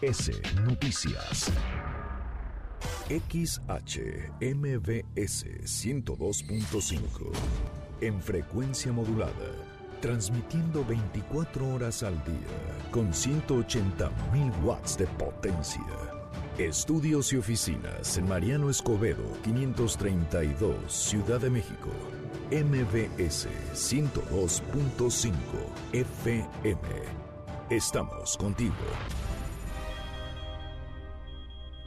MBS Noticias. XHMBS 102.5. En frecuencia modulada. Transmitiendo 24 horas al día con 180.000 watts de potencia. Estudios y oficinas en Mariano Escobedo 532, Ciudad de México. MBS 102.5 FM. Estamos contigo.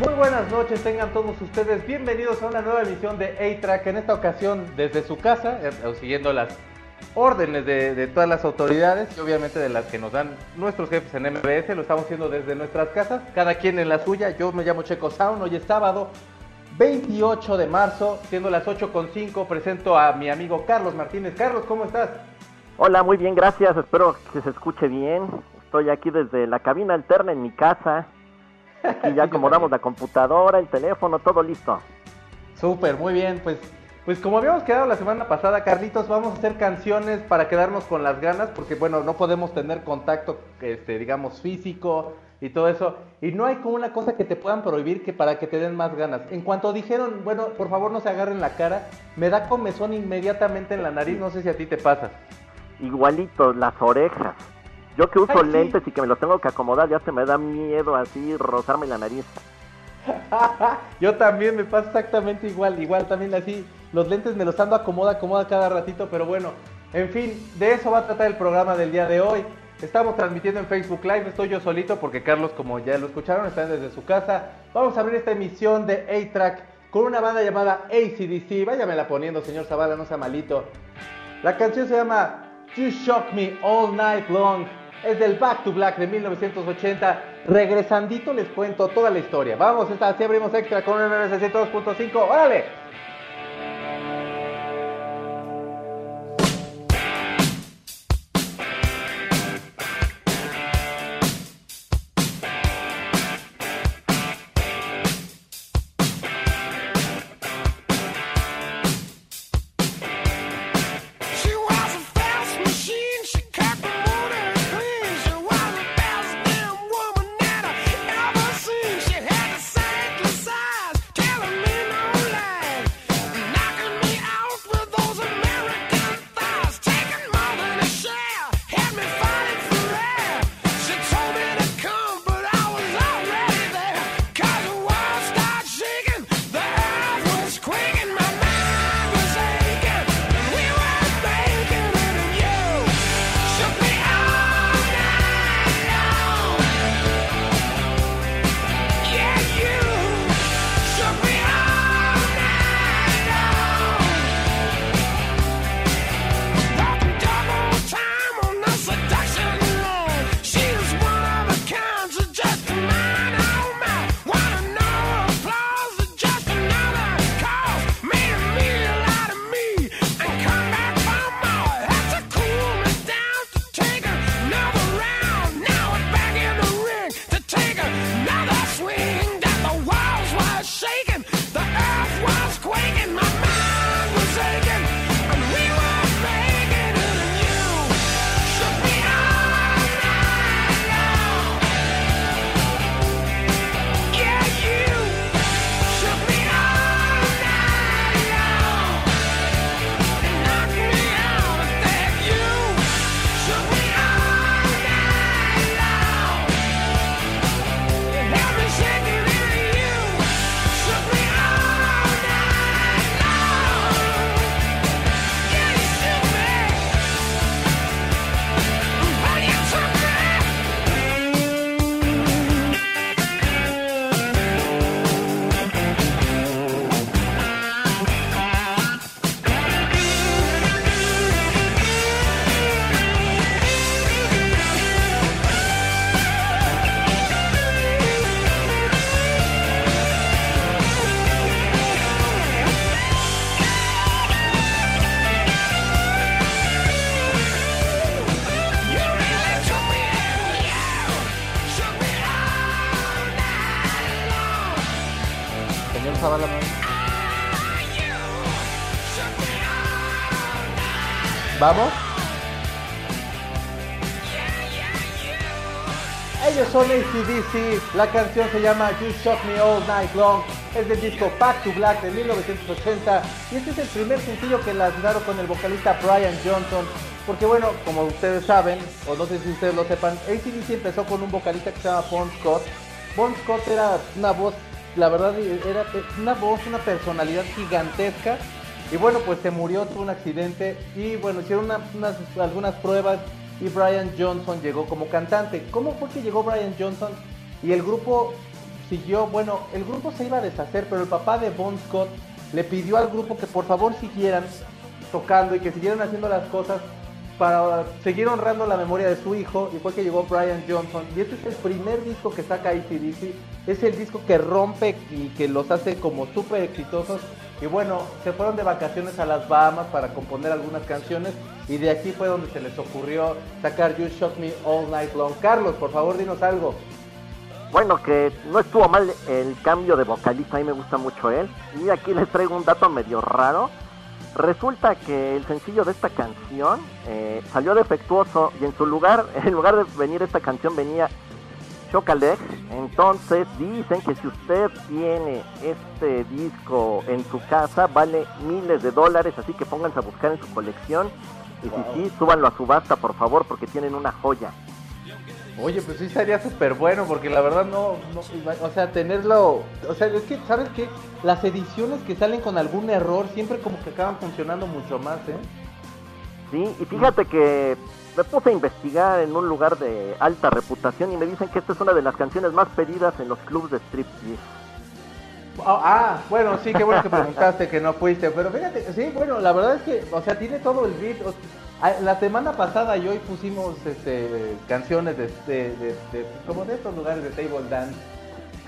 Muy buenas noches, tengan todos ustedes bienvenidos a una nueva emisión de A-Track, en esta ocasión desde su casa, eh, siguiendo las órdenes de, de, todas las autoridades y obviamente de las que nos dan nuestros jefes en MBS, lo estamos haciendo desde nuestras casas, cada quien en la suya, yo me llamo Checo Sound, hoy es sábado 28 de marzo, siendo las 8.5, presento a mi amigo Carlos Martínez. Carlos, ¿cómo estás? Hola, muy bien, gracias, espero que se escuche bien, estoy aquí desde la cabina alterna en mi casa, Aquí ya acomodamos la computadora, el teléfono, todo listo. Súper, muy bien. Pues, pues como habíamos quedado la semana pasada, Carlitos, vamos a hacer canciones para quedarnos con las ganas, porque bueno, no podemos tener contacto, este, digamos, físico y todo eso. Y no hay como una cosa que te puedan prohibir que para que te den más ganas. En cuanto dijeron, bueno, por favor no se agarren la cara, me da comezón inmediatamente en la nariz, no sé si a ti te pasa. Igualito, las orejas. Yo que uso Ay, lentes sí. y que me los tengo que acomodar, ya se me da miedo así rozarme la nariz. Yo también me pasa exactamente igual, igual también así. Los lentes me los ando acomoda, acomoda cada ratito, pero bueno, en fin, de eso va a tratar el programa del día de hoy. Estamos transmitiendo en Facebook Live, estoy yo solito porque Carlos, como ya lo escucharon, está desde su casa. Vamos a abrir esta emisión de A-Track con una banda llamada ACDC. Váyamela poniendo, señor Zavala, no sea malito. La canción se llama You Shock Me All Night Long es del Back to Black de 1980. Regresandito les cuento toda la historia. Vamos, esta, así abrimos extra con un 2.5. ¡Órale! Ellos son ACDC, la canción se llama You Shock Me All Night Long, es del disco Back to Black de 1980 y este es el primer sencillo que lanzaron con el vocalista Brian Johnson, porque bueno, como ustedes saben, o no sé si ustedes lo sepan, ACDC empezó con un vocalista que se llama Bon Scott. Bon Scott era una voz, la verdad, era una voz, una personalidad gigantesca. Y bueno, pues se murió, tuvo un accidente. Y bueno, hicieron unas, algunas pruebas y Brian Johnson llegó como cantante. ¿Cómo fue que llegó Brian Johnson? Y el grupo siguió, bueno, el grupo se iba a deshacer, pero el papá de Bon Scott le pidió al grupo que por favor siguieran tocando y que siguieran haciendo las cosas para seguir honrando la memoria de su hijo y fue que llegó Brian Johnson y este es el primer disco que saca ACDC es el disco que rompe y que los hace como súper exitosos y bueno, se fueron de vacaciones a las Bahamas para componer algunas canciones y de aquí fue donde se les ocurrió sacar You Shock Me All Night Long. Carlos, por favor, dinos algo. Bueno, que no estuvo mal el cambio de vocalista, a mí me gusta mucho él. Y aquí les traigo un dato medio raro. Resulta que el sencillo de esta canción eh, salió defectuoso y en su lugar, en lugar de venir esta canción, venía Chocalex. Entonces dicen que si usted tiene este disco en su casa, vale miles de dólares, así que pónganse a buscar en su colección. Y si sí, súbanlo a subasta, por favor, porque tienen una joya. Oye, pues sí sería súper bueno, porque la verdad no, no, o sea, tenerlo, o sea, es que, ¿sabes qué? Las ediciones que salen con algún error siempre como que acaban funcionando mucho más, ¿eh? Sí, y fíjate que me puse a investigar en un lugar de alta reputación y me dicen que esta es una de las canciones más pedidas en los clubs de striptease. Ah, ah, bueno, sí, qué bueno que preguntaste que no fuiste, pero fíjate, sí, bueno, la verdad es que, o sea, tiene todo el beat. la semana pasada y hoy pusimos este, canciones de, de, como de estos lugares de table dance,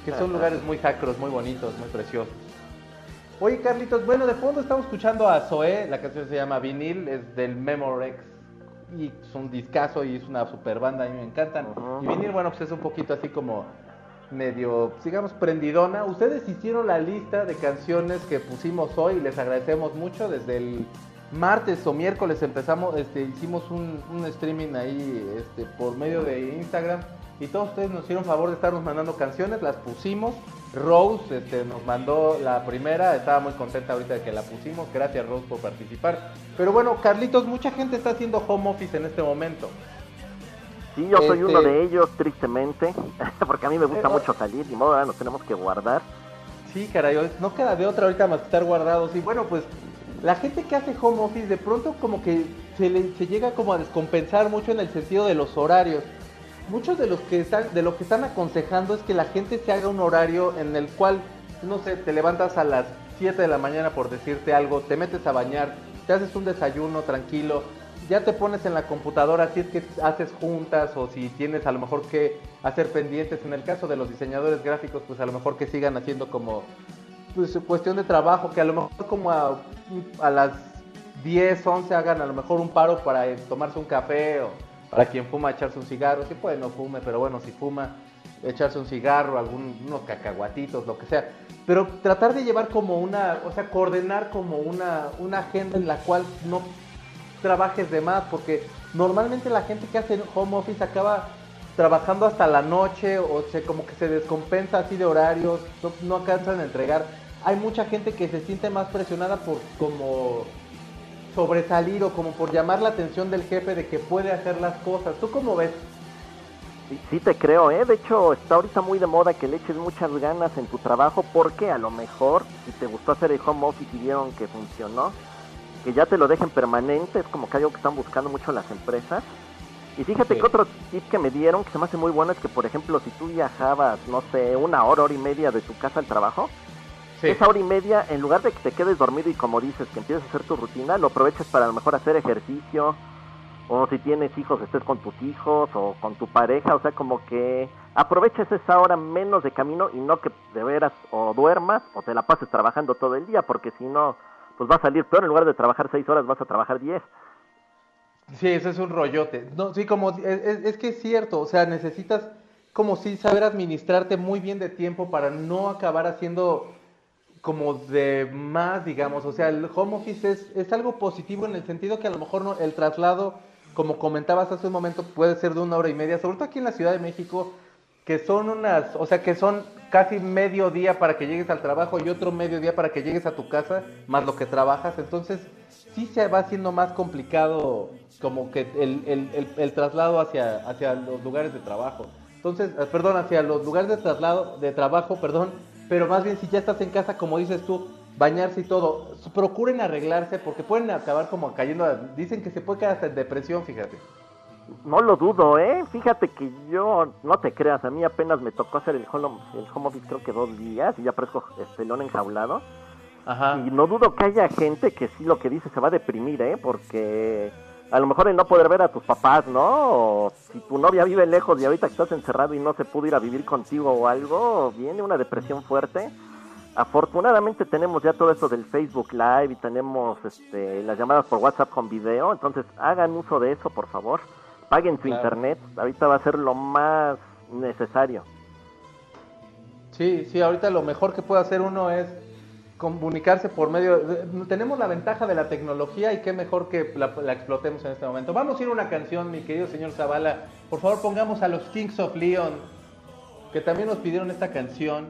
que son lugares muy sacros, muy bonitos, muy preciosos. Oye, Carlitos, bueno, de fondo estamos escuchando a Zoé, la canción se llama Vinil, es del Memorex y es un discazo y es una super banda, a mí me encantan. Y Vinil, bueno, pues es un poquito así como medio, digamos, prendidona. Ustedes hicieron la lista de canciones que pusimos hoy y les agradecemos mucho. Desde el martes o miércoles empezamos, este, hicimos un, un streaming ahí este, por medio de Instagram y todos ustedes nos hicieron favor de estarnos mandando canciones, las pusimos. Rose este, nos mandó la primera, estaba muy contenta ahorita de que la pusimos. Gracias Rose por participar. Pero bueno, Carlitos, mucha gente está haciendo home office en este momento. Sí, yo soy uno este, de ellos, tristemente, porque a mí me gusta eh, mucho salir y modo, nos tenemos que guardar. Sí, caray, no queda de otra ahorita más que estar guardados. Y bueno, pues la gente que hace home office de pronto como que se, le, se llega como a descompensar mucho en el sentido de los horarios muchos de los que están, de lo que están aconsejando es que la gente se haga un horario en el cual, no sé, te levantas a las 7 de la mañana por decirte algo, te metes a bañar, te haces un desayuno tranquilo, ya te pones en la computadora si es que haces juntas o si tienes a lo mejor que hacer pendientes. En el caso de los diseñadores gráficos, pues a lo mejor que sigan haciendo como pues, cuestión de trabajo, que a lo mejor como a, a las 10, 11 hagan a lo mejor un paro para tomarse un café o para quien fuma, echarse un cigarro. Si puede, no fume, pero bueno, si fuma, echarse un cigarro, algunos cacahuatitos, lo que sea. Pero tratar de llevar como una, o sea, coordinar como una, una agenda en la cual no trabajes de más, porque normalmente la gente que hace home office acaba trabajando hasta la noche o se, como que se descompensa así de horarios, no, no alcanzan a entregar. Hay mucha gente que se siente más presionada por como sobresalir o como por llamar la atención del jefe de que puede hacer las cosas. ¿Tú cómo ves? Sí, te creo, ¿eh? De hecho, está ahorita muy de moda que le eches muchas ganas en tu trabajo porque a lo mejor, si te gustó hacer el home office y vieron que funcionó, que ya te lo dejen permanente, es como que algo que están buscando mucho las empresas. Y fíjate que otro tip que me dieron, que se me hace muy bueno, es que, por ejemplo, si tú viajabas, no sé, una hora, hora y media de tu casa al trabajo, esa hora y media, en lugar de que te quedes dormido y como dices, que empieces a hacer tu rutina, lo aproveches para a lo mejor hacer ejercicio, o si tienes hijos, estés con tus hijos o con tu pareja, o sea, como que aproveches esa hora menos de camino y no que de veras o duermas o te la pases trabajando todo el día, porque si no, pues va a salir peor, en lugar de trabajar seis horas vas a trabajar diez. Sí, ese es un rollote. No, sí, como es, es que es cierto, o sea, necesitas como si saber administrarte muy bien de tiempo para no acabar haciendo como de más, digamos, o sea, el home office es, es algo positivo en el sentido que a lo mejor no, el traslado, como comentabas hace un momento, puede ser de una hora y media, sobre todo aquí en la Ciudad de México, que son unas, o sea, que son casi medio día para que llegues al trabajo y otro medio día para que llegues a tu casa, más lo que trabajas, entonces sí se va haciendo más complicado como que el, el, el, traslado hacia, hacia los lugares de trabajo. Entonces, eh, perdón, hacia los lugares de traslado, de trabajo, perdón, pero más bien si ya estás en casa, como dices tú, bañarse y todo, procuren arreglarse porque pueden acabar como cayendo, dicen que se puede quedar hasta en depresión, fíjate. No lo dudo, ¿eh? Fíjate que yo, no te creas, a mí apenas me tocó hacer el home, el home office creo que dos días y ya parezco este león enjaulado. Ajá. Y no dudo que haya gente que sí lo que dice se va a deprimir, ¿eh? Porque a lo mejor el no poder ver a tus papás, ¿no? O si tu novia vive lejos y ahorita estás encerrado y no se pudo ir a vivir contigo o algo, viene una depresión fuerte. Afortunadamente tenemos ya todo eso del Facebook Live y tenemos este, las llamadas por WhatsApp con video, entonces hagan uso de eso, por favor. Paguen su internet, ahorita va a ser lo más necesario. Sí, sí, ahorita lo mejor que puede hacer uno es comunicarse por medio... tenemos la ventaja de la tecnología y qué mejor que la, explotemos en este momento. Vamos a ir a una canción, mi querido señor Zavala. Por favor, pongamos a los Kings of Leon, que también nos pidieron esta canción.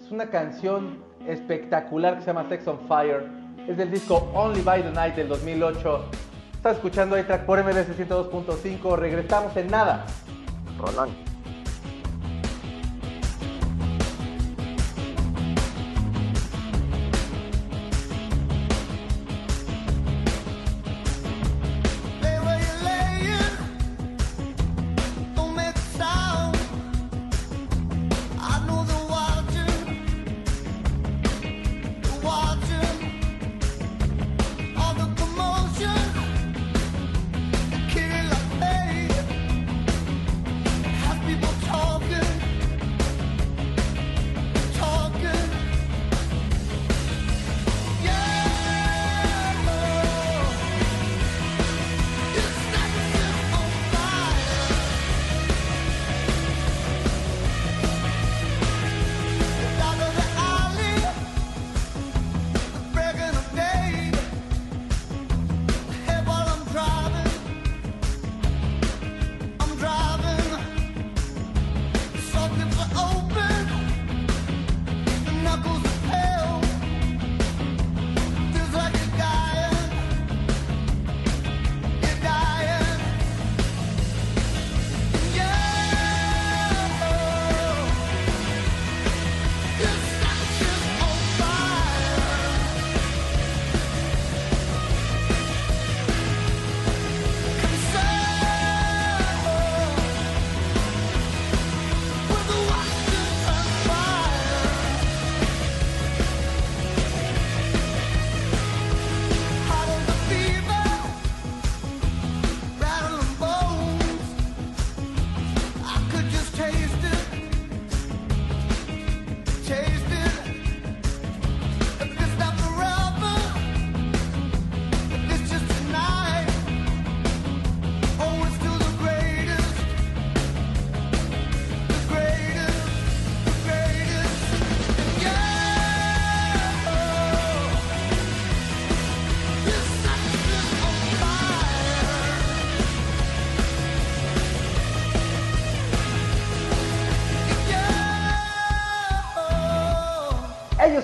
Es una canción espectacular que se llama Sex on Fire. Es del disco Only by the Night del 2008. Está escuchando track por MDC 102.5. Regresamos en nada. Roland.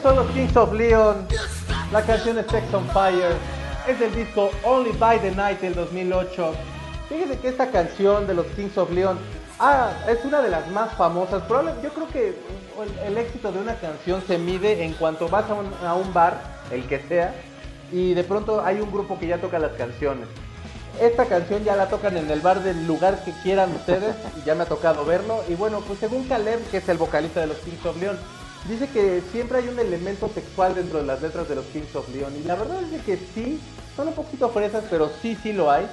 Son los Kings of Leon. La canción es Sex on Fire. Es del disco Only by the Night del 2008. Fíjense que esta canción de los Kings of Leon ah, es una de las más famosas. Probablemente, yo creo que el, éxito de una canción se mide en cuanto vas a un, bar, el que sea, y de pronto hay un grupo que ya toca las canciones. Esta canción ya la tocan en el bar del lugar que quieran ustedes, y ya me ha tocado verlo. Y bueno, pues según Caleb, que es el vocalista de los Kings of Leon, dice que siempre hay un elemento sexual dentro de las letras de los Kings of Leon. Y la verdad es que sí, son un poquito fresas, pero sí, sí lo hay.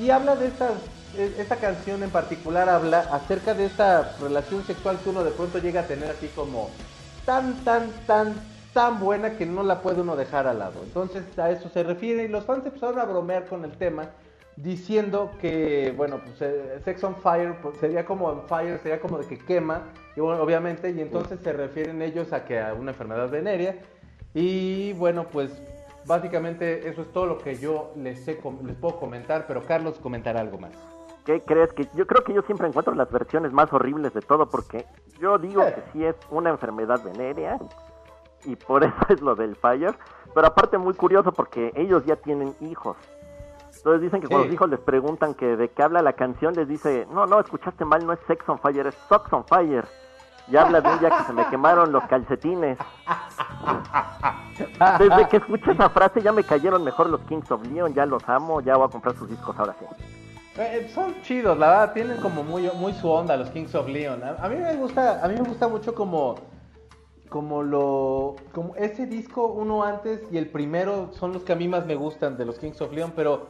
Y habla de estas, e, esta canción en particular habla acerca de esta relación sexual que uno de pronto llega a tener así como tan, tan, tan, tan buena que no la puede uno dejar al lado. Entonces a eso se refiere y los fans empezaron a bromear con el tema diciendo que, bueno, pues eh, Sex on Fire pues, sería como on fire, sería como de que quema, y bueno, obviamente, y entonces se refieren ellos a que a una enfermedad venérea. Y bueno, pues básicamente eso es todo lo que yo les, sé, les puedo comentar, pero Carlos comentará algo más. ¿Qué crees? Que yo creo que yo siempre encuentro las versiones más horribles de todo porque yo digo que sí es una enfermedad venérea y por eso es lo del fire, pero aparte muy curioso porque ellos ya tienen hijos. Entonces dicen que cuando los hijos les preguntan que de qué habla la canción, les dice, no, no, escuchaste mal, no es Sex on Fire, es Socks on Fire. Y habla de un día que se me quemaron los calcetines. Desde que escuché esa frase ya me cayeron mejor los Kings of Leon, ya los amo, ya voy a comprar sus discos ahora sí. Eh, son chidos, la verdad, tienen como muy, muy su onda los Kings of Leon. A, mí me gusta, a mí me gusta mucho como, como lo, como ese disco uno antes y el primero son los que a mí más me gustan de los Kings of Leon, pero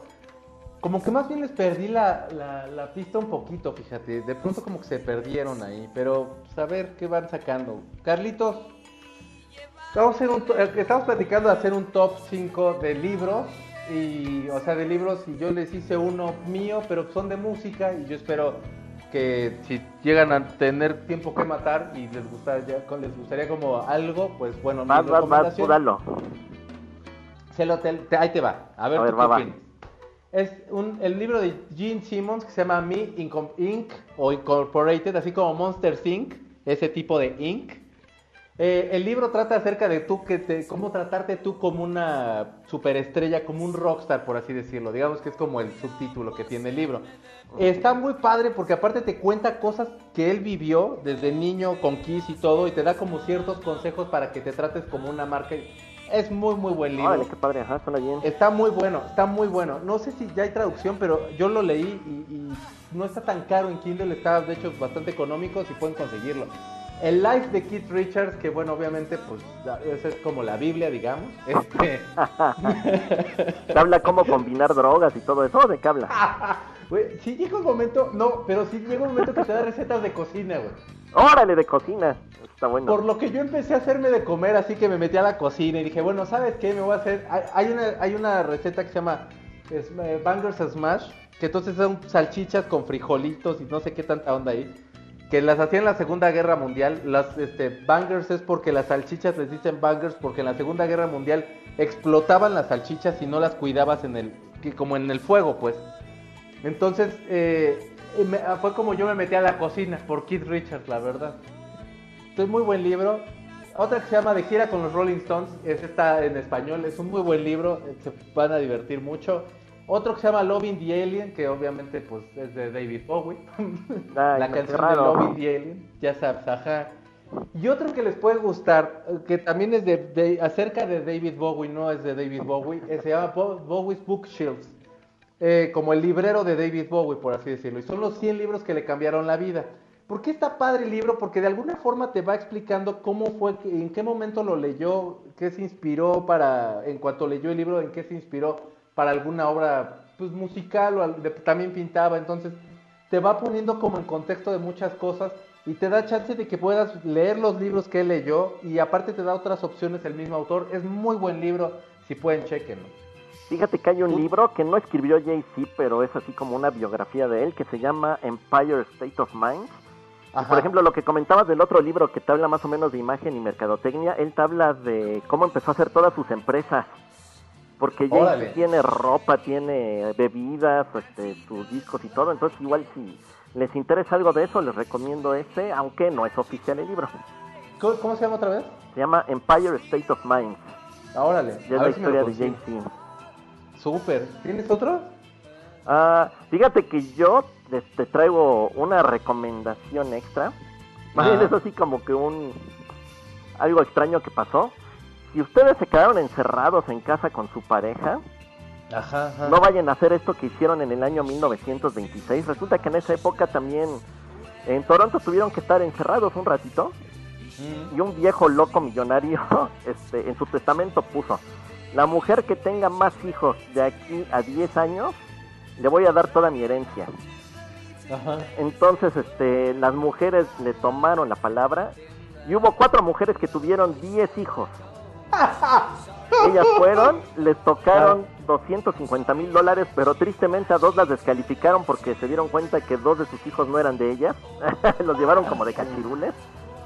como que más bien les perdí la, la, pista un poquito, fíjate. De pronto como que se perdieron ahí. Pero pues, a ver qué van sacando. Carlitos, hacer un, eh, estamos platicando de hacer un top 5 de libros. Y, o sea, de libros. Y yo les hice uno mío, pero son de música. Y yo espero que si llegan a tener tiempo que matar y les gustaría, les gustaría como algo, pues bueno, vas, vas, vas, Se lo ahí te va. A ver, tú qué opinas. Es un, el libro de Gene Simmons que se llama Me Inc. o Incorporated, así como Monster Inc., ese tipo de Inc. Eh, el libro trata acerca de tú, que te, cómo tratarte tú como una superestrella, como un rockstar, por así decirlo. Digamos que es como el subtítulo que tiene el libro. Está muy padre porque aparte te cuenta cosas que él vivió desde niño con Kiss y todo y te da como ciertos consejos para que te trates como una marca es muy, muy buen libro. qué padre, ajá, suena bien. Está muy bueno, está muy bueno. No sé si ya hay traducción, pero yo lo leí y, no está tan caro en Kindle, está de hecho bastante económico si pueden conseguirlo. El Life de Keith Richards, que bueno, obviamente, pues esa es como la Biblia, digamos. Este... Te habla cómo combinar drogas y todo eso, ¿de qué habla? si llega un momento, no, pero si llega un momento que te da recetas de cocina, güey. Órale, de cocina. Por lo que yo empecé a hacerme de comer, así que me metí a la cocina y dije, bueno, ¿sabes qué? Me voy a hacer. Hay una, hay una receta que se llama eh, Bangers Smash, que entonces son salchichas con frijolitos y no sé qué tanta onda ahí. Que las hacían en la Segunda Guerra Mundial. Las este, bangers es porque las salchichas les dicen bangers porque en la Segunda Guerra Mundial explotaban las salchichas y no las cuidabas en el, como en el fuego, pues. Entonces, eh, fue como yo me metí a la cocina por Keith Richards, la verdad. Es muy buen libro. Otra que se llama De gira con los Rolling Stones, es está en español, es un muy buen libro, eh, se van a divertir mucho. Otro que se llama Loving the Alien, que obviamente pues es de David Bowie. la canción de Loving the Alien, ya sabes, ajá. Y otro que les puede gustar, eh, que también es de, acerca de David Bowie, no es de David Bowie, eh, se llama Bowie's Bookshelves, eh, como el librero de David Bowie, por así decirlo. Y son los 100 libros que le cambiaron la vida. ¿Por qué está padre el libro? Porque de alguna forma te va explicando cómo fue, en qué momento lo leyó, qué se inspiró para, en cuanto leyó el libro, en qué se inspiró para alguna obra pues, musical o también pintaba. Entonces te va poniendo como en contexto de muchas cosas y te da chance de que puedas leer los libros que él leyó y aparte te da otras opciones el mismo autor. Es muy buen libro, si pueden, chequenlo. Fíjate que hay un libro que no escribió Jay-Z, pero es así como una biografía de él que se llama Empire State of Mind por ejemplo, lo que comentabas del otro libro que te habla más o menos de imagen y mercadotecnia, él te habla de cómo empezó a hacer todas sus empresas. Porque ya tiene ropa, tiene bebidas, este, sus discos y todo. Entonces, igual si les interesa algo de eso, les recomiendo este, aunque no es oficial el libro. ¿Cómo, se llama otra vez? Se llama Empire State of Mind. Ah, órale. es la historia de Jay-Z. Súper. ¿Tienes otro? Ah, fíjate que yo te, traigo una recomendación extra. Más bien es así como que un algo extraño que pasó. Si ustedes se quedaron encerrados en casa con su pareja, no vayan a hacer esto que hicieron en el año 1926. Resulta que en esa época también en Toronto tuvieron que estar encerrados un ratito. Y un viejo loco millonario este, en su testamento puso, la mujer que tenga más hijos de aquí a 10 años, le voy a dar toda mi herencia. Entonces, este, las mujeres le tomaron la palabra y hubo cuatro mujeres que tuvieron diez hijos. ellas fueron, les tocaron 250 mil dólares, pero tristemente a dos las descalificaron porque se dieron cuenta que dos de sus hijos no eran de ellas. Los llevaron como de cachirules.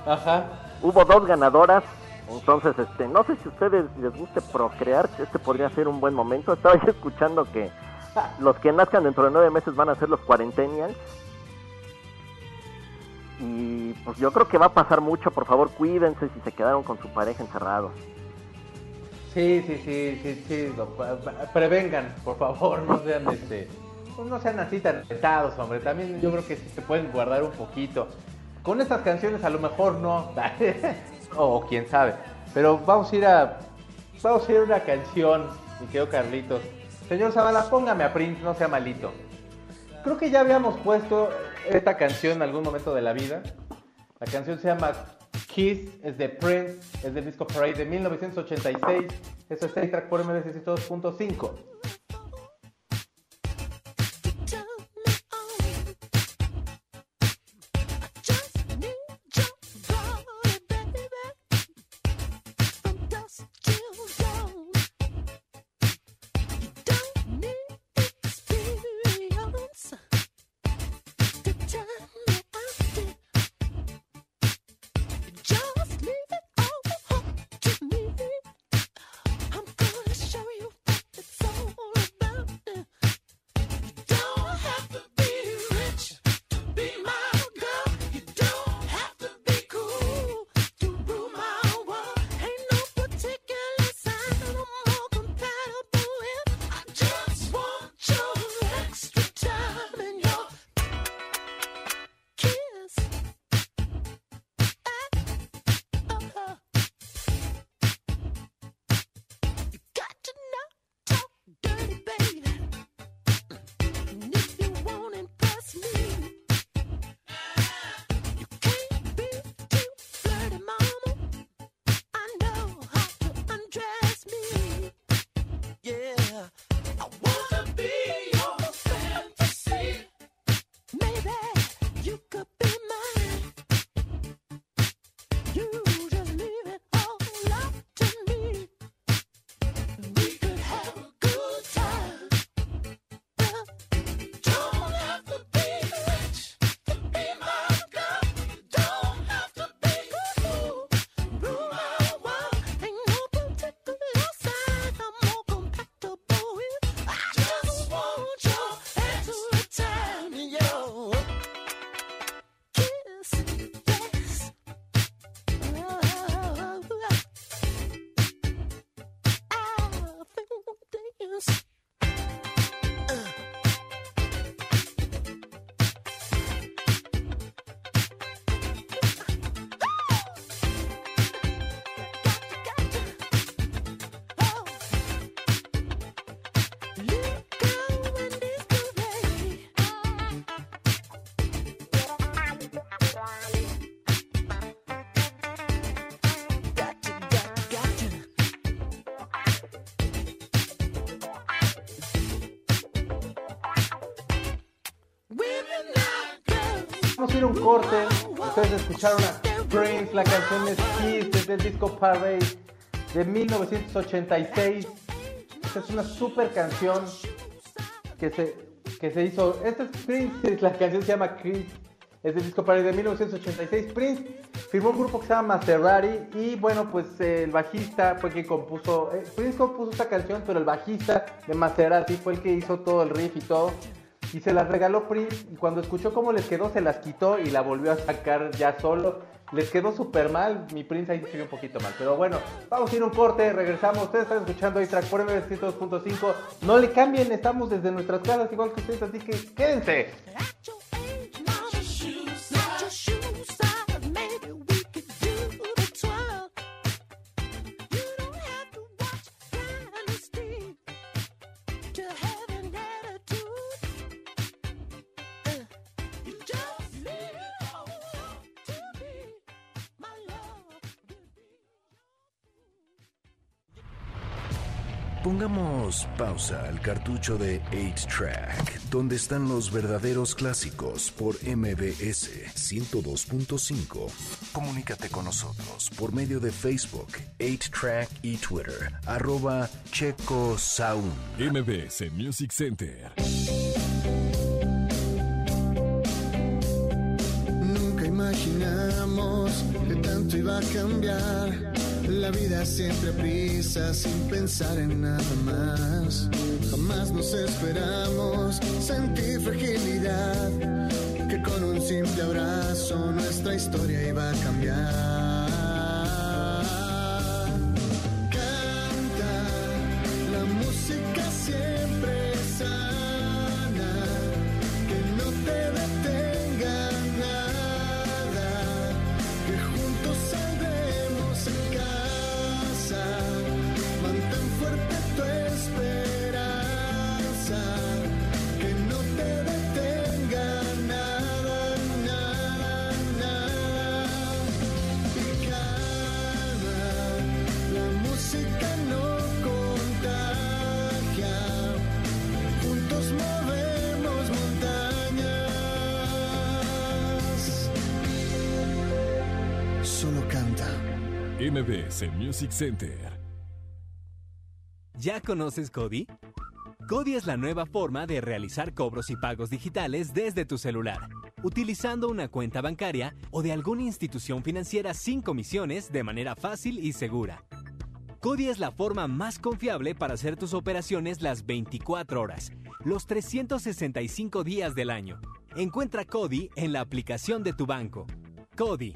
Ajá. Hubo dos ganadoras, entonces este, no sé si a ustedes les guste procrear, este podría ser un buen momento. Estaba yo escuchando que los que nazcan dentro de nueve meses van a ser los cuarentenials. Y pues yo creo que va a pasar mucho, por favor cuídense si se quedaron con su pareja encerrados. Sí, sí, sí, sí, sí, prevengan, por favor, no sean este, pues no sean así tan pesados, hombre. También yo creo que sí se pueden guardar un poquito. Con estas canciones a lo mejor no, o quién sabe. Pero vamos a ir a, vamos a ir a una canción, mi querido Carlitos. Señor Zavala, póngame a Prince, no sea malito. Creo que ya habíamos puesto esta canción en algún momento de la vida. La canción se llama Kiss, es de Prince, es del disco Parade de 1986. Eso es Track por MBC 2.5. Vamos a ir a un corte. Ustedes escucharon a Prince, la canción es Kiss desde el disco Parade de 1986. Esta es una super canción que se, que se hizo. Esta es Prince, la canción se llama Kiss, es del disco Parade de 1986. Prince firmó un grupo que se llama Maserati y bueno, pues eh, el bajista fue quien compuso. eh, Prince compuso esta canción, pero el bajista de Maserati fue el que hizo todo el riff y todo. Y se las regaló Prince y cuando escuchó cómo les quedó se las quitó y la volvió a sacar ya solo. Les quedó súper mal, mi Prince ahí se un poquito mal. Pero bueno, vamos a ir un corte, regresamos. Ustedes están escuchando ahí track por MBS 102.5. No le cambien, estamos desde nuestras casas igual que ustedes, así que quédense. Pongamos pausa al cartucho de 8-Track, donde están los verdaderos clásicos por MBS 102.5. Comunícate con nosotros por medio de Facebook, 8-Track y Twitter, arroba Checo Sound. MBS Music Center. Nunca imaginamos que tanto iba a cambiar. La vida siempre prisa, sin pensar en nada más. Jamás nos esperamos sentir fragilidad. Que con un simple abrazo nuestra historia iba a cambiar. MBS Music Center. ¿Ya conoces Cody? Cody es la nueva forma de realizar cobros y pagos digitales desde tu celular, utilizando una cuenta bancaria o de alguna institución financiera sin comisiones de manera fácil y segura. Cody es la forma más confiable para hacer tus operaciones las 24 horas, los 365 días del año. Encuentra Cody en la aplicación de tu banco. Cody,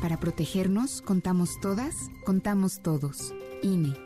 Para protegernos, contamos todas, contamos todos. INE.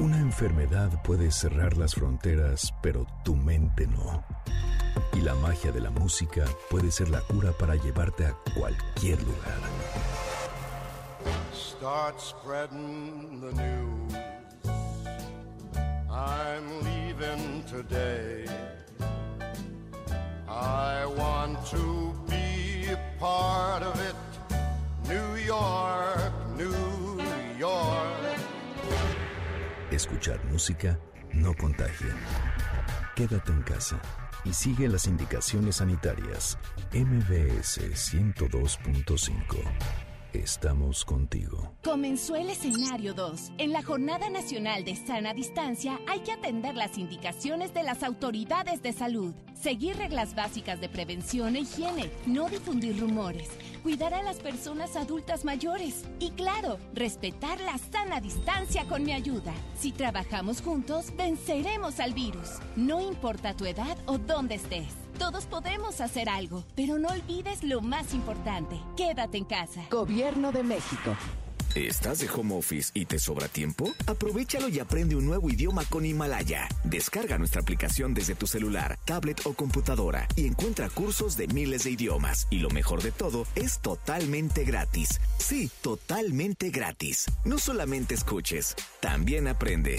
Una enfermedad puede cerrar las fronteras, pero tu mente no. Y la magia de la música puede ser la cura para llevarte a cualquier lugar. Escuchar música no contagia. Quédate en casa y sigue las indicaciones sanitarias. MBS 102.5. estamos contigo. Comenzó el escenario 2. En la Jornada Nacional de Sana Distancia hay que atender las indicaciones de las autoridades de salud, seguir reglas básicas de prevención e higiene, no difundir rumores, cuidar a las personas adultas mayores y claro, respetar la sana distancia con mi ayuda. Si trabajamos juntos, venceremos al virus. No importa tu edad o dónde estés. Todos podemos hacer algo, pero no olvides lo más importante. Quédate en casa. Gobierno de México. ¿Estás de home office y te sobra tiempo? Aprovechalo y aprende un nuevo idioma con Himalaya. Descarga nuestra aplicación desde tu celular, tablet o computadora y encuentra cursos de miles de idiomas. Y lo mejor de todo, es totalmente gratis. Sí, totalmente gratis. No solamente escuches, también aprende.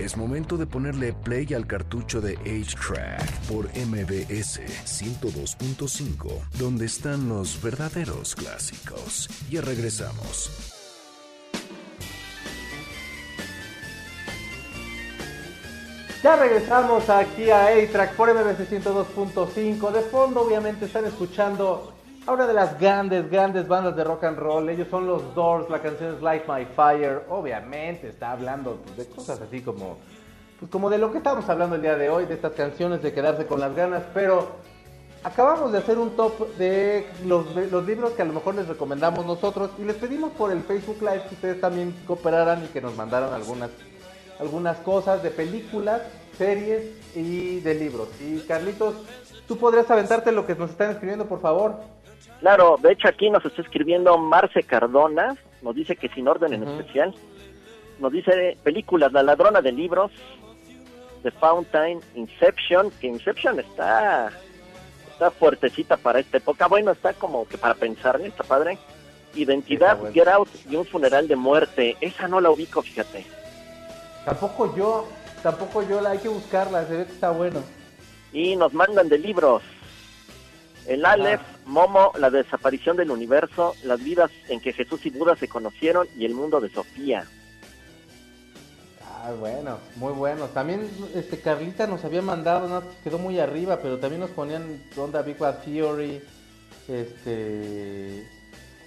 Es momento de ponerle play al cartucho de 8-Track por MBS 102.5, donde están los verdaderos clásicos. Ya regresamos. Ya regresamos aquí a A-Track por MBC 102.5. De fondo, obviamente, están escuchando a una de las grandes, grandes bandas de rock and roll. Ellos son los Doors, la canción es Light My Fire. Obviamente, está hablando de cosas así como, pues, como de lo que estamos hablando el día de hoy, de estas canciones, de quedarse con las ganas. Pero acabamos de hacer un top de los, de los libros que a lo mejor les recomendamos nosotros. Y les pedimos por el Facebook Live que ustedes también cooperaran y que nos mandaran algunas algunas cosas de películas, series y de libros. Y Carlitos, ¿tú podrías aventarte lo que nos están escribiendo, por favor? Claro, de hecho aquí nos está escribiendo Marce Cardona, nos dice que sin orden en especial, nos dice películas, La ladrona de libros, The Fountain, Inception, que Inception está, está fuertecita para esta época, bueno, está como que para pensar, ¿eh? está padre. Identidad, bueno. Get Out y un funeral de muerte, esa no la ubico, fíjate. Tampoco yo, tampoco yo, la hay que buscarla, se ve que está bueno. Y nos mandan de libros. El Aleph, Momo, la desaparición del universo, las vidas en que Jesús y Buda se conocieron y el mundo de Sofía. Ah, bueno, muy bueno. También este Carlita nos había mandado, no, quedó muy arriba, pero también nos ponían onda Big Bang Theory, este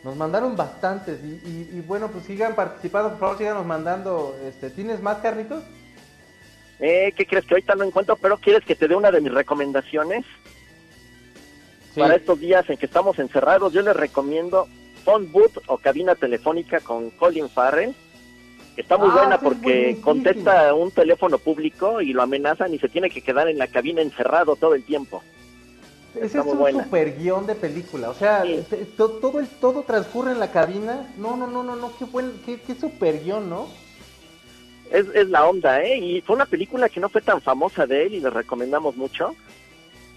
nos mandaron bastantes y, y- y bueno pues sigan participando, por favor síganos mandando, este, ¿tienes más Carlitos? Eh, ¿Qué crees que ahorita no encuentro? Pero ¿quieres que te dé una de mis recomendaciones? Para estos días en que estamos encerrados, yo les recomiendo Phone Booth o cabina telefónica con Colin Farrell. Está muy Ah, buena sí, porque contesta un teléfono público y lo amenazan y se tiene que quedar en la cabina encerrado todo el tiempo. Ese Está es muy un buena. super guion de película, o sea, to- todo el todo transcurre en la cabina. No, no, no, no, no, qué buen, qué, qué super guion, ¿no? Es, es la onda, ¿eh? Y fue una película que no fue tan famosa de él y les recomendamos mucho.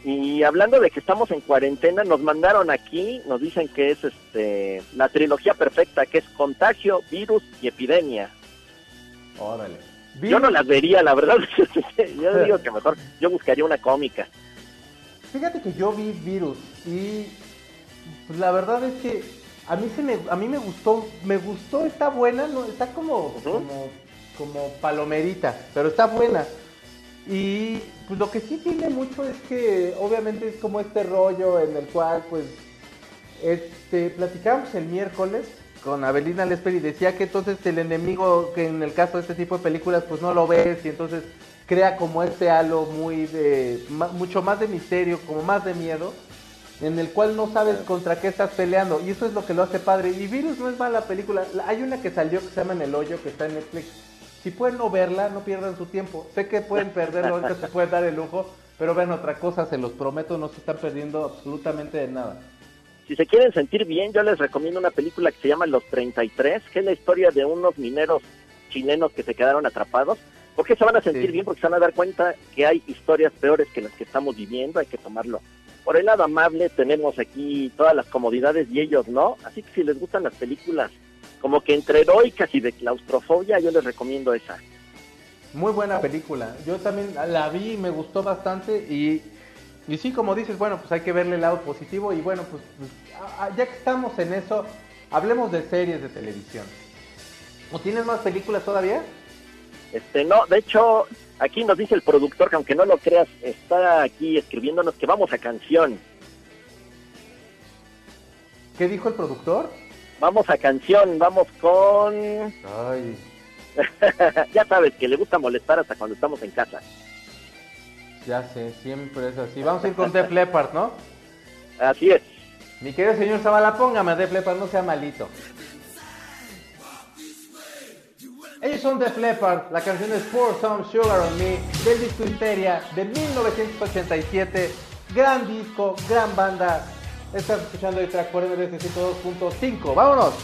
Y hablando de que estamos en cuarentena, nos mandaron aquí, nos dicen que es este la trilogía perfecta, que es contagio, virus y epidemia. Órale. Yo no las vería, la verdad. yo digo que mejor yo buscaría una cómica. Fíjate que yo vi Virus y pues, la verdad es que a mí se me a mí me gustó, me gustó, está buena, no, está como como como palomerita, pero está buena. Y pues lo que sí tiene mucho es que obviamente es como este rollo en el cual pues este platicábamos el miércoles con Abelina Lesper y decía que entonces el enemigo que en el caso de este tipo de películas pues no lo ves y entonces crea como este halo muy de mucho más de misterio, como más de miedo, en el cual no sabes contra qué estás peleando y eso es lo que lo hace padre. Y Virus no es mala película, La- hay una que salió que se llama En el hoyo que está en Netflix. Si pueden no verla, no pierdan su tiempo. Sé que pueden perderlo, ahorita se pueden dar el lujo, pero vean otra cosa, se los prometo, no se están perdiendo absolutamente de nada. Si se quieren sentir bien, yo les recomiendo una película que se llama Los 33, que es la historia de unos mineros chilenos que se quedaron atrapados. ¿Por qué se van a sentir Sí. bien? Porque se van a dar cuenta que hay historias peores que las que estamos viviendo, hay que tomarlo. Por el lado amable tenemos aquí todas las comodidades y ellos no, así que si les gustan las películas como que entre heroicas y de claustrofobia, yo les recomiendo esa. Muy buena película. Yo también la vi y me gustó bastante y, y sí, como dices, bueno, pues hay que verle el lado positivo y bueno, pues, pues, ya que estamos en eso, hablemos de series de televisión. ¿O tienes más películas todavía? Este, no, de hecho, aquí nos dice el productor que aunque no lo creas, está aquí escribiéndonos que vamos a canción. ¿Qué dijo el productor? Vamos a canción, vamos con... Ay, ya sabes que le gusta molestar hasta cuando estamos en casa. ya sé, siempre es así. Vamos a ir con Def Leppard, ¿no? Así es. Mi querido señor Zavala, póngame a Def Leppard, no sea malito. Ellos son Def Leppard, la canción es Pour Some Sugar on Me, del disco Histeria de 1987. Gran disco, gran banda. Estás escuchando el track por MDS 102.5. ¡Vámonos!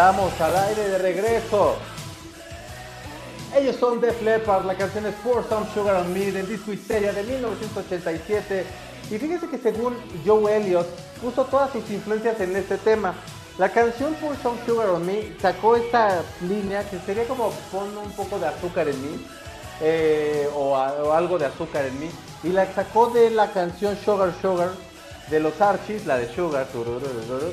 Estamos al aire de regreso. Ellos son Def Leppard, la canción es Pour Some Sugar on Me del disco Histeria de 1987. Y fíjese que según Joe Elliott puso todas sus influencias en este tema. La canción Pour Some Sugar on Me sacó esta línea que sería como pon un poco de azúcar en mí eh, o, a- o algo de azúcar en mí y la sacó de la canción Sugar Sugar de los Archies, la de Sugar,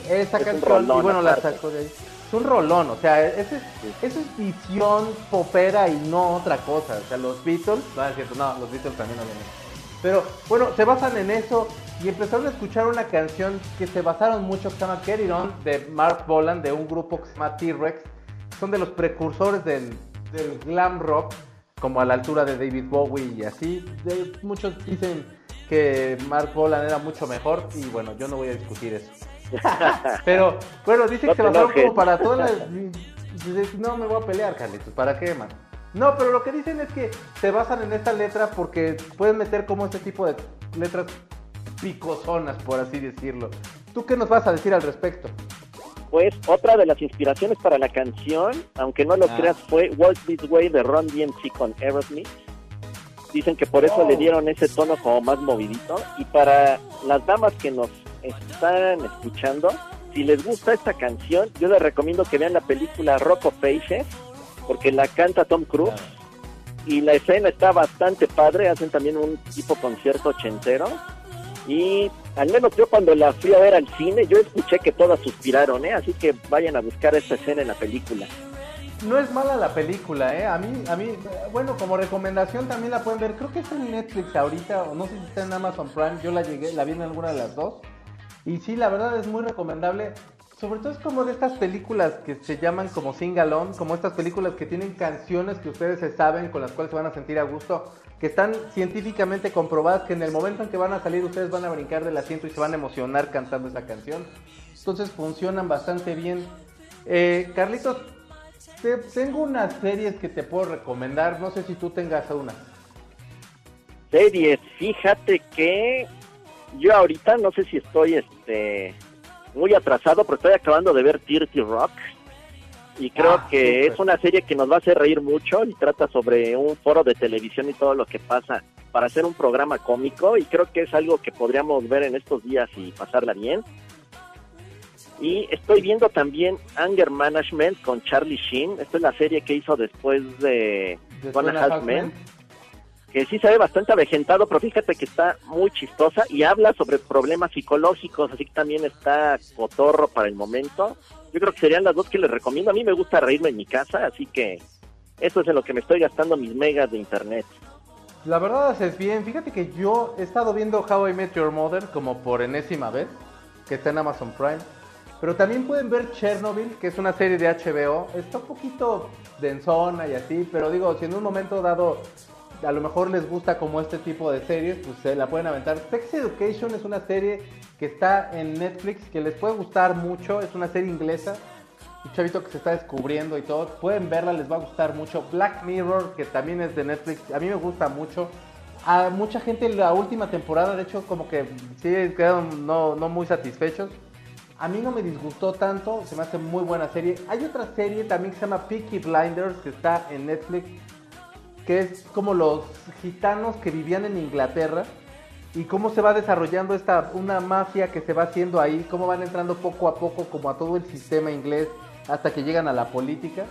esa Es canción y bueno la sacó de ahí. Es un rolón, o sea, eso es visión popera y no otra cosa. O sea, los Beatles, no es cierto, no, los Beatles también habían hecho. Pero bueno, se basan en eso y empezaron a escuchar una canción que se basaron mucho que se llama Get It On de Mark Bolan de un grupo que se llama T-Rex. Son de los precursores del, glam rock, como a la altura de David Bowie y así. Muchos dicen que Mark Bolan era mucho mejor y bueno, yo no voy a discutir eso. Pero bueno, dicen No que se basaron como para todas las... No me voy a pelear, Carlitos, ¿para qué, man? No, pero lo que dicen es que se basan en esta letra porque pueden meter como este tipo de letras picosonas, por así decirlo. ¿Tú qué nos vas a decir al respecto? Pues otra de las inspiraciones para la canción, aunque no lo Ah. creas, fue Walk This Way de Ron DMC con Aerosmith. Dicen que por eso Oh. le dieron ese tono como más movidito. Y para las damas que nos están escuchando, si les gusta esta canción, yo les recomiendo que vean la película Rock of Ages, porque la canta Tom Cruise. Y la escena está bastante padre, hacen también un tipo concierto ochentero. Y al menos yo cuando la fui a ver al cine, yo escuché que todas suspiraron, ¿eh? Así que vayan a buscar esta escena en la película. No es mala la película, ¿eh? A mí, a mí, bueno, como recomendación también la pueden ver. Creo que está en Netflix ahorita, o no sé si está en Amazon Prime. Yo la llegué, la vi en alguna de las dos. Y sí, la verdad es muy recomendable. Sobre todo es como de estas películas que se llaman como sing-along, como estas películas que tienen canciones que ustedes se saben, con las cuales se van a sentir a gusto, que están científicamente comprobadas que en el momento en que van a salir ustedes van a brincar del asiento y se van a emocionar cantando esa canción. Entonces funcionan bastante bien. Eh, Carlitos, te- tengo unas series que te puedo recomendar, no sé si tú tengas una. Series, fíjate que yo ahorita no sé si estoy este muy atrasado, pero estoy acabando de ver Dirty Rock. Y creo Ah, que es una serie que nos va a hacer reír mucho y trata sobre un foro de televisión y todo lo que pasa para hacer un programa cómico y creo que es algo que podríamos ver en estos días y pasarla bien. Y estoy viendo también Anger Management con Charlie Sheen. Esta es la serie que hizo después de De Half Men Men. Que sí se ve bastante avejentado, pero fíjate que está muy chistosa y habla sobre problemas psicológicos, así que también está cotorro para el momento. Yo creo que serían las dos que les recomiendo. A mí me gusta reírme en mi casa, así que eso es en lo que me estoy gastando mis megas de internet. La verdad haces bien. Fíjate que yo he estado viendo How I Met Your Mother como por enésima vez, que está en Amazon Prime. Pero también pueden ver Chernobyl, que es una serie de HBO. Está un poquito densona y así, pero digo, si en un momento dado a lo mejor les gusta como este tipo de series, pues se la pueden aventar. Sex Education es una serie que está en Netflix, que les puede gustar mucho. Es una serie inglesa. Un chavito que se está descubriendo y todo. Pueden verla, les va a gustar mucho. Black Mirror, que también es de Netflix. A mí me gusta mucho. A mucha gente la última temporada, de hecho, como que sí quedaron no, no muy satisfechos. A mí no me disgustó tanto, se me hace muy buena serie. Hay otra serie también que se llama Peaky Blinders, que está en Netflix, que es como los gitanos que vivían en Inglaterra y cómo se va desarrollando esta una mafia que se va haciendo ahí, cómo van entrando poco a poco como a todo el sistema inglés hasta que llegan a la política.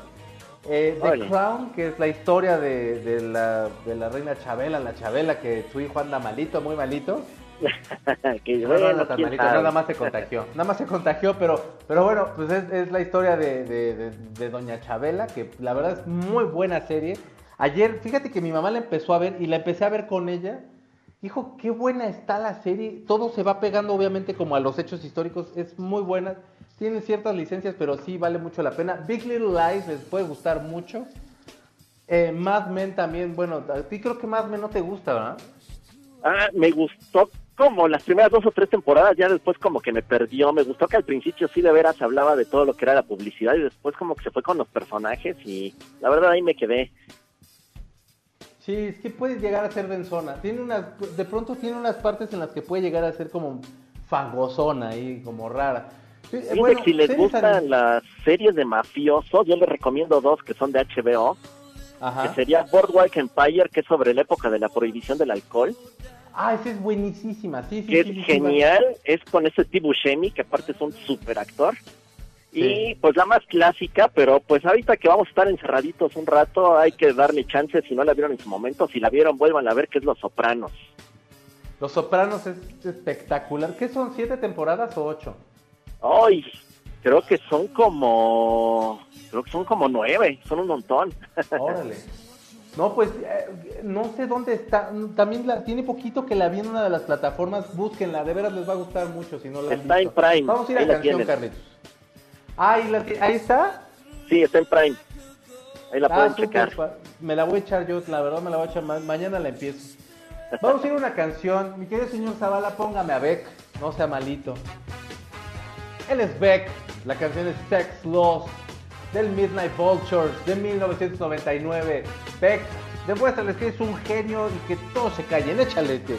Eh, The. Crown, que es la historia de, de la, de la reina Chabela, la Chabela, que su hijo anda malito, muy malito. que No, no bueno, anda tan malito, sabe. nada más se contagió. Nada más se contagió, pero, pero bueno, pues es, es la historia de, de- de- de Doña Chabela, que la verdad es muy buena serie. Ayer, fíjate que mi mamá la empezó a ver y la empecé a ver con ella. Hijo, qué buena está la serie. Todo se va pegando, obviamente, como a los hechos históricos. Es muy buena. Tiene ciertas licencias, pero sí vale mucho la pena. Big Little Lies les puede gustar mucho. Eh, Mad Men también, bueno, a ti creo que Mad Men no te gusta, ¿verdad? Ah, me gustó como las primeras dos o tres temporadas, ya después como que me perdió. Me gustó que al principio sí de veras hablaba de todo lo que era la publicidad y después como que se fue con los personajes y la verdad ahí me quedé. Sí, es que puede llegar a ser densona. Tiene unas, de pronto tiene unas partes en las que puede llegar a ser como fangosona y como rara. Sí, bueno, que si les gustan las series de mafiosos, yo les recomiendo dos que son de HBO, Ajá. que sería Boardwalk Empire, que es sobre la época de la prohibición del alcohol. Ah, esa es buenísima, sí, sí. que sí, es sí, genial, es con ese Steve Buscemi, que aparte es un super actor. Y pues la más clásica, pero pues ahorita que vamos a estar encerraditos un rato, hay que darle chance si no la vieron en su momento. Si la vieron, vuelvan a ver que es Los Sopranos. Los Sopranos es espectacular. ¿Qué son, siete temporadas o ocho? Ay, creo que son como. Creo que son como nueve, son un montón. Órale. No, pues eh, no sé dónde está. También la tiene poquito que la vi en una de las plataformas. Búsquenla, de veras les va a gustar mucho si no la han Está en visto. Prime, Vamos a ir a la canción. Carlitos. Ah, ahí, la ahí está. Sí, está en Prime. Ahí la Ah, pueden súper, checar. Me la voy a echar yo, la verdad me la voy a echar. ma- mañana la empiezo. Vamos a ir a una canción. Mi querido señor Zavala, póngame a Beck. No sea malito. Él es Beck. La canción es Sex Lost del Midnight Vultures de 1999. Beck, demuéstrales que es un genio y que todos se callen. Échale. tío.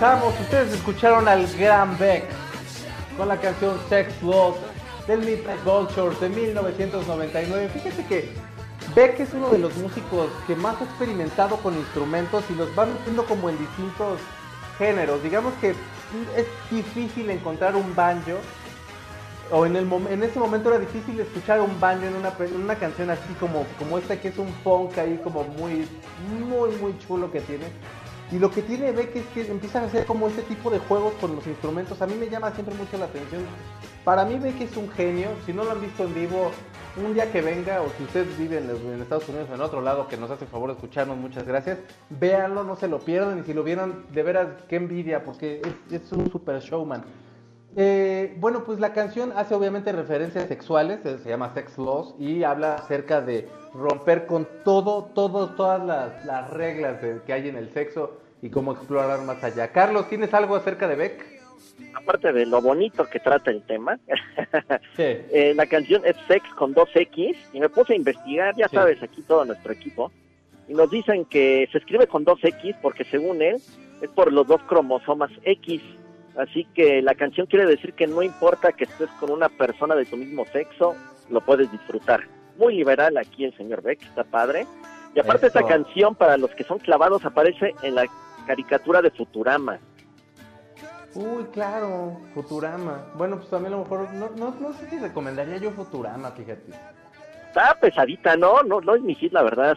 Regresamos. Ustedes escucharon al gran Beck con la canción Sex Lost del Midnight Vultures de 1999. Fíjate que Beck es uno de los músicos que más ha experimentado con instrumentos y los va metiendo como en distintos géneros. Digamos que es difícil encontrar un banjo o en, el en ese momento era difícil escuchar un banjo en una, pe- en una canción así como, como esta que es un funk ahí como muy, muy, muy chulo que tiene. Y lo que tiene Beck es que empiezan a hacer como ese tipo de juegos con los instrumentos. A mí me llama siempre mucho la atención. Para mí Beck es un genio. Si no lo han visto en vivo, un día que venga, o si usted vive en, en Estados Unidos o en otro lado, que nos hace el favor de escucharnos, muchas gracias. Véanlo, no se lo pierdan. Y si lo vieron, de veras, qué envidia, porque es, es un super showman. Eh, bueno, pues la canción hace obviamente referencias sexuales, eh, se llama Sex Laws y habla acerca de romper con todo, todo, todas las, las reglas de- que hay en el sexo y cómo explorar más allá. Carlos, ¿tienes algo acerca de Beck? Aparte de lo bonito que trata el tema, Sí. eh, la canción es Sex con dos X y me puse a investigar, ya Sí. sabes, aquí todo nuestro equipo, y nos dicen que se escribe con dos X porque según él es por los dos cromosomas X. Así que la canción quiere decir que no importa que estés con una persona de tu mismo sexo, lo puedes disfrutar. Muy liberal aquí el señor Beck, está padre. Y aparte Eso. esta canción, para los que son clavados, aparece en la caricatura de Futurama. Uy, claro, Futurama. Bueno, pues también a lo mejor, no, no, no sé si recomendaría yo Futurama, fíjate. Está pesadita, ¿no? No, no es mi hit, la verdad.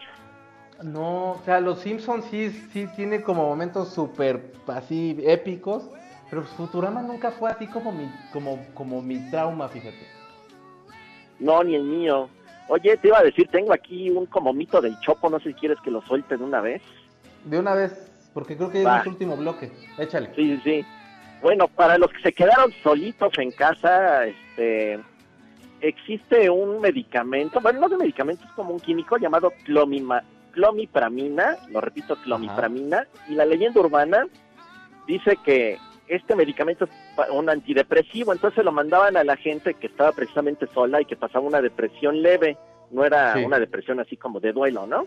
No, o sea, los Simpsons sí, sí tiene como momentos súper así épicos, pero Futurama nunca fue así como mi, como, como mi trauma, fíjate. No, ni el mío. Oye, te iba a decir, tengo aquí un como mito del Chopo, no sé si quieres que lo suelte de una vez. De una vez, porque creo que es el último bloque. Échale. Sí, sí, sí. Bueno, para los que se quedaron solitos en casa, este, existe un medicamento, bueno, no un medicamento, es como un químico llamado clomima, clomipramina, lo repito, clomipramina, y la leyenda urbana dice que este medicamento es un antidepresivo, entonces lo mandaban a la gente que estaba precisamente sola y que pasaba una depresión leve, no era Sí. una depresión así como de duelo, ¿no?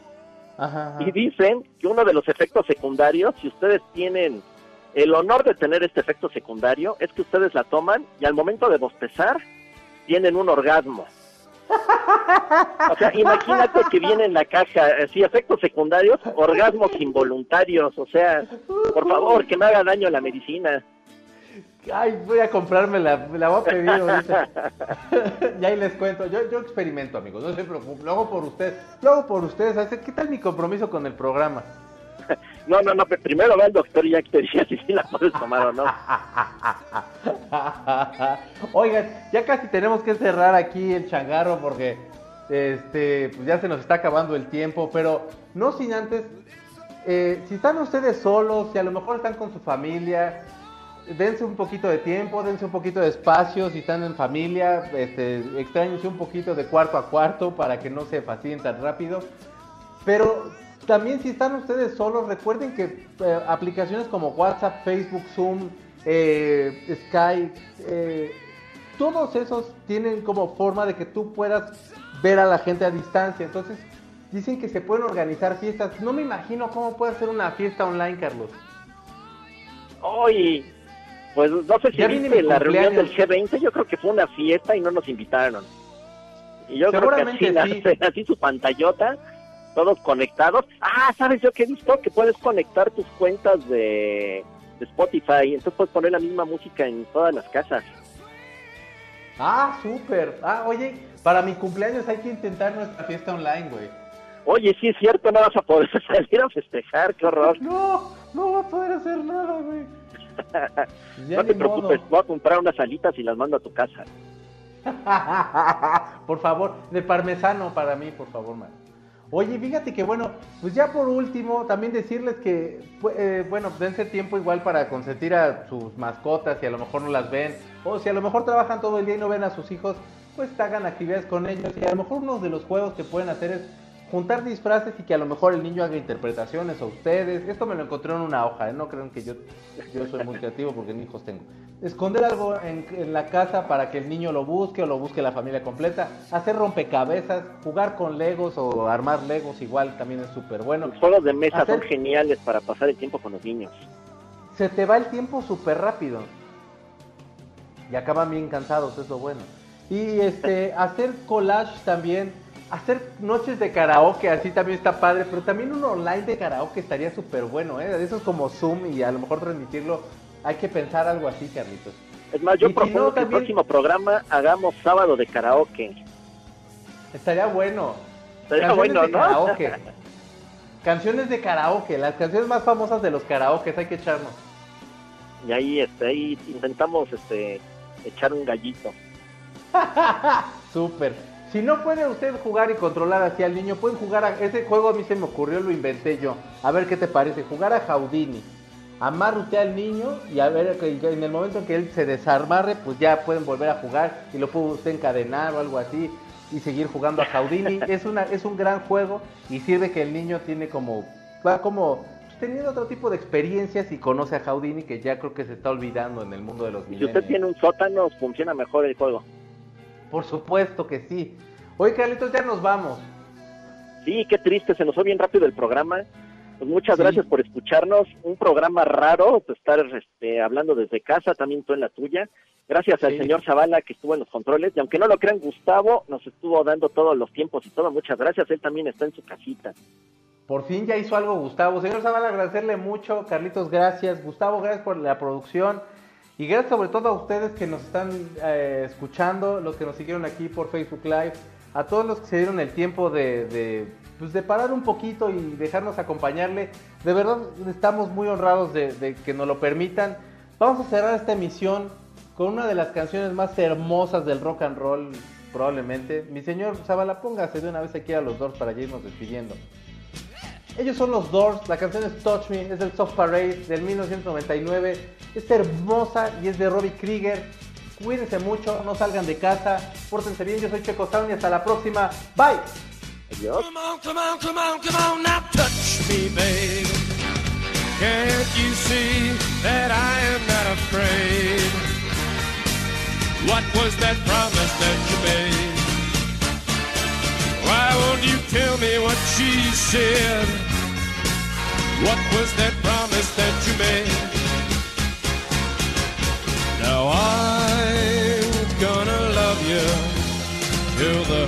Ajá, ajá. Y dicen que uno de los efectos secundarios, si ustedes tienen el honor de tener este efecto secundario, es que ustedes la toman y al momento de bostezar tienen un orgasmo. O sea, imagínate que viene en la caja, así, efectos secundarios, orgasmos involuntarios. O sea, por favor, que me haga daño la medicina. Ay, voy a comprarme la, la voy a pedir ahorita. y ahí les cuento. Yo, yo experimento, amigos, no se preocupen. Lo hago por ustedes. Lo hago por ustedes. ¿Qué tal mi compromiso con el programa? No, no, no, primero va el doctor y ya te diga si la puedes tomar o no. Oigan, ya casi tenemos que cerrar aquí el changarro porque este, pues ya se nos está acabando el tiempo, pero no sin antes, eh, si están ustedes solos, si a lo mejor están con su familia, dense un poquito de tiempo, dense un poquito de espacio, si están en familia, este, extrañense un poquito de cuarto a cuarto para que no se fastidien tan rápido. Pero también si están ustedes solos, recuerden que eh, aplicaciones como WhatsApp, Facebook, Zoom, eh, Skype, eh, todos esos tienen como forma de que tú puedas ver a la gente a distancia. Entonces, dicen que se pueden organizar fiestas. No me imagino cómo puede ser una fiesta online, Carlos. Oye, pues no sé si Ya viste la reunión del cumpleaños. G20, yo creo que fue una fiesta y no nos invitaron. Y yo creo que así, sí. así su pantallota, todos conectados. Ah, ¿sabes yo qué he visto? Que puedes conectar tus cuentas de, de Spotify, entonces puedes poner la misma música en todas las casas. Ah, súper. Ah, oye, para mi cumpleaños hay que intentar nuestra fiesta online, güey. Oye, sí es cierto, no vas a poder salir a festejar, qué horror. No, no va a poder hacer nada, güey. No te preocupes, modo. voy a comprar unas alitas y las mando a tu casa. por favor, de parmesano para mí, por favor, man. Oye, fíjate que bueno, pues ya por último, también decirles que, pu- eh, bueno, dense tiempo igual para consentir a sus mascotas si a lo mejor no las ven, o si a lo mejor trabajan todo el día y no ven a sus hijos, pues hagan actividades con ellos. Y a lo mejor uno de los juegos que pueden hacer es juntar disfraces y que a lo mejor el niño haga interpretaciones o ustedes. Esto me lo encontré en una hoja, ¿eh? no crean que yo, yo soy muy creativo porque ni hijos tengo. Esconder algo en, en la casa para que el niño lo busque o lo busque la familia completa. Hacer rompecabezas, jugar con legos o armar legos igual también es súper bueno. Los juegos de mesa Hacer- son geniales para pasar el tiempo con los niños. Se te va el tiempo súper rápido. Y acaban bien cansados, es lo bueno. Y este, hacer collage también, hacer noches de karaoke, así también está padre, pero también un online de karaoke estaría súper bueno, ¿eh? De esos como Zoom y a lo mejor transmitirlo, hay que pensar algo así, Carlitos. Es más, yo Y si propongo no, que el próximo programa hagamos sábado de karaoke. Estaría bueno. Estaría Canciones bueno, de ¿no? karaoke. Canciones de karaoke, las canciones más famosas de los karaoke, hay que echarnos. Y ahí, este, ahí intentamos este, echar un gallito. Súper. Si no puede usted jugar y controlar así al niño, pueden jugar a... Ese juego a mí se me ocurrió, lo inventé yo. A ver qué te parece. Jugar a Jaudini. Amarre usted al niño y a ver que en el momento en que él se desarmarre, pues ya pueden volver a jugar y lo puede usted encadenar o algo así y seguir jugando a Jaudini. es, una, es un gran juego y sirve que el niño tiene como... Va como teniendo otro tipo de experiencias y conoce a Jaudini que ya creo que se está olvidando en el mundo de los Si usted tiene un sótano, funciona mejor el juego. Por supuesto que sí. Oye, Carlitos, ya nos vamos. Sí, qué triste, se nos fue bien rápido el programa. Pues muchas Sí. gracias por escucharnos. Un programa raro, pues, estar este, hablando desde casa, también tú en la tuya. Gracias al señor Zavala que estuvo en los controles. Y aunque no lo crean, Gustavo nos estuvo dando todos los tiempos y todo. Muchas gracias. Él también está en su casita. por fin ya hizo algo Gustavo. Señor Zavala, agradecerle mucho. Carlitos, gracias. Gustavo, gracias por la producción. Y gracias sobre todo a ustedes que nos están eh, escuchando, los que nos siguieron aquí por Facebook Live, a todos los que se dieron el tiempo de, pues de parar un poquito y dejarnos acompañarle. De verdad estamos muy honrados de, que nos lo permitan. Vamos a cerrar esta emisión con una de las canciones más hermosas del rock and roll, probablemente. Mi señor Zavala, póngase de una vez aquí a los Doors para irnos despidiendo. Ellos son los Doors, la canción es Touch Me, es del Soft Parade del 1999. Es hermosa y es de Robbie Krieger. Cuídense mucho, no salgan de casa, pórtense bien, yo soy Checo Sound y hasta la próxima. Bye. Come on, come on, come on, come on, now touch me, babe. Can't you see that I am not afraid? What was that promise that you made? Why won't you tell me what she said? What was that promise that you made? Now I'm gonna love you till the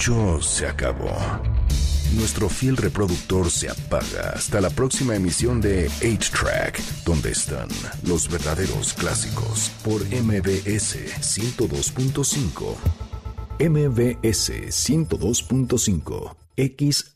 Cartucho se acabó. Nuestro fiel reproductor se apaga hasta la próxima emisión de 8-Track, donde están los verdaderos clásicos por MBS 102.5. MBS 102.5. XHMBS.